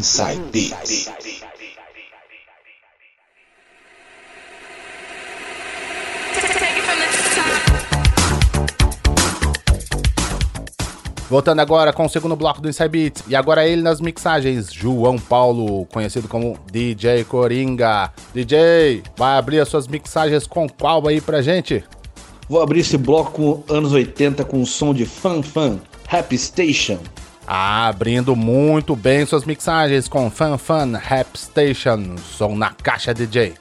Inside Beats. Voltando agora com o segundo bloco do Inside Beats. E agora ele nas mixagens, João Paulo, conhecido como DJ Coringa. DJ, vai abrir as suas mixagens com qual aí pra gente? Vou abrir esse bloco anos 80 com o som de Fan Fan, Happy Station. Ah, abrindo muito bem suas mixagens com Fan Fan Rap Station. Som na caixa DJ.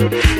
Coming to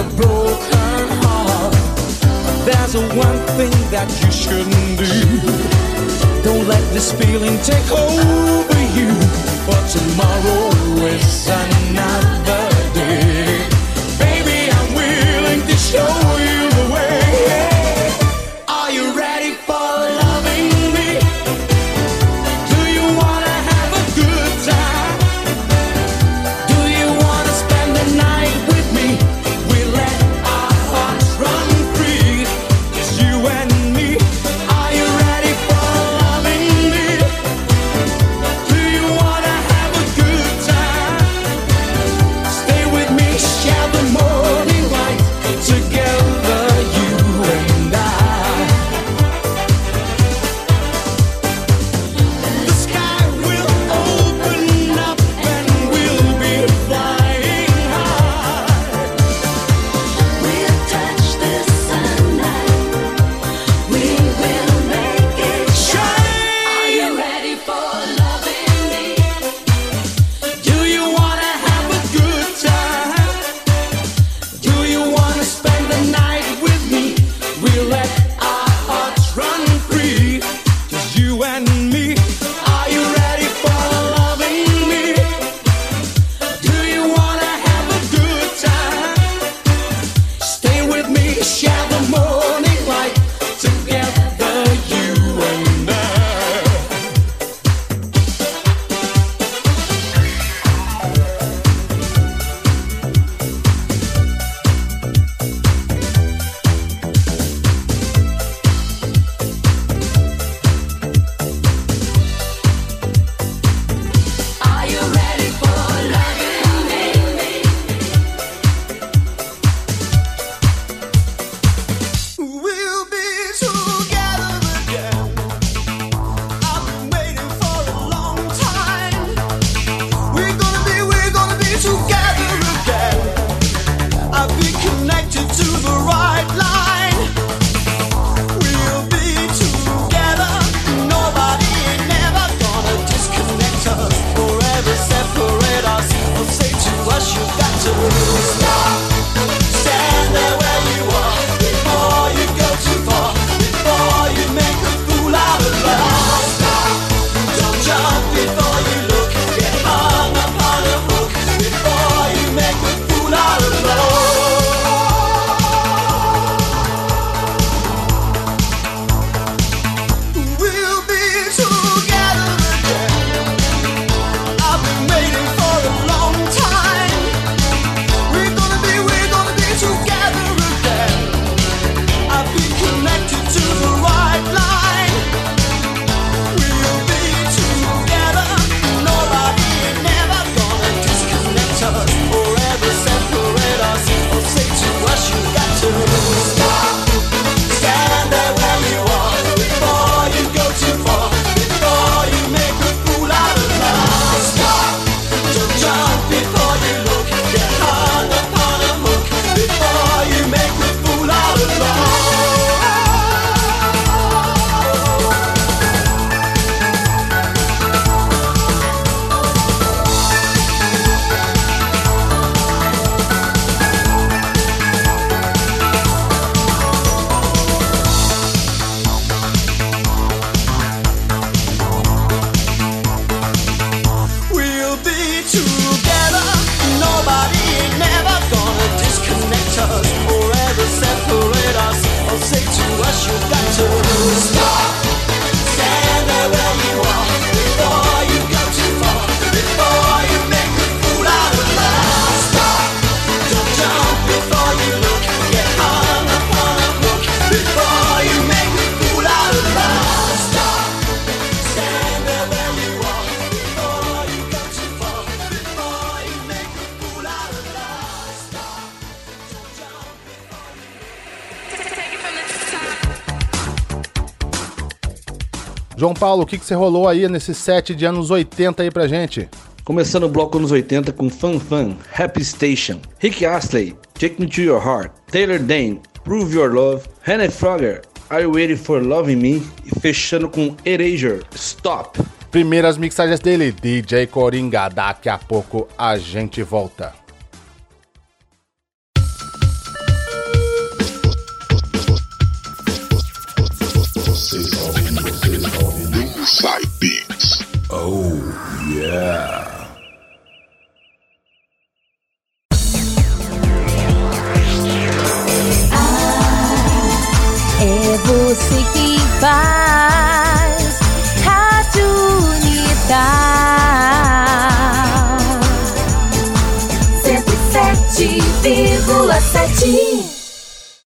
a broken heart, there's one thing that you shouldn't do. Don't let this feeling take over you, for tomorrow is another. João Paulo, o que, que você rolou aí nesse set de anos 80 aí pra gente? Começando o bloco anos 80 com Fan Fan, Happy Station, Rick Astley, Take Me To Your Heart, Taylor Dane, Prove Your Love, Hannah Frogger, Are You Waiting For Loving Me e fechando com Erasure, Stop. Primeiras mixagens dele, DJ Coringa. Daqui a pouco a gente volta.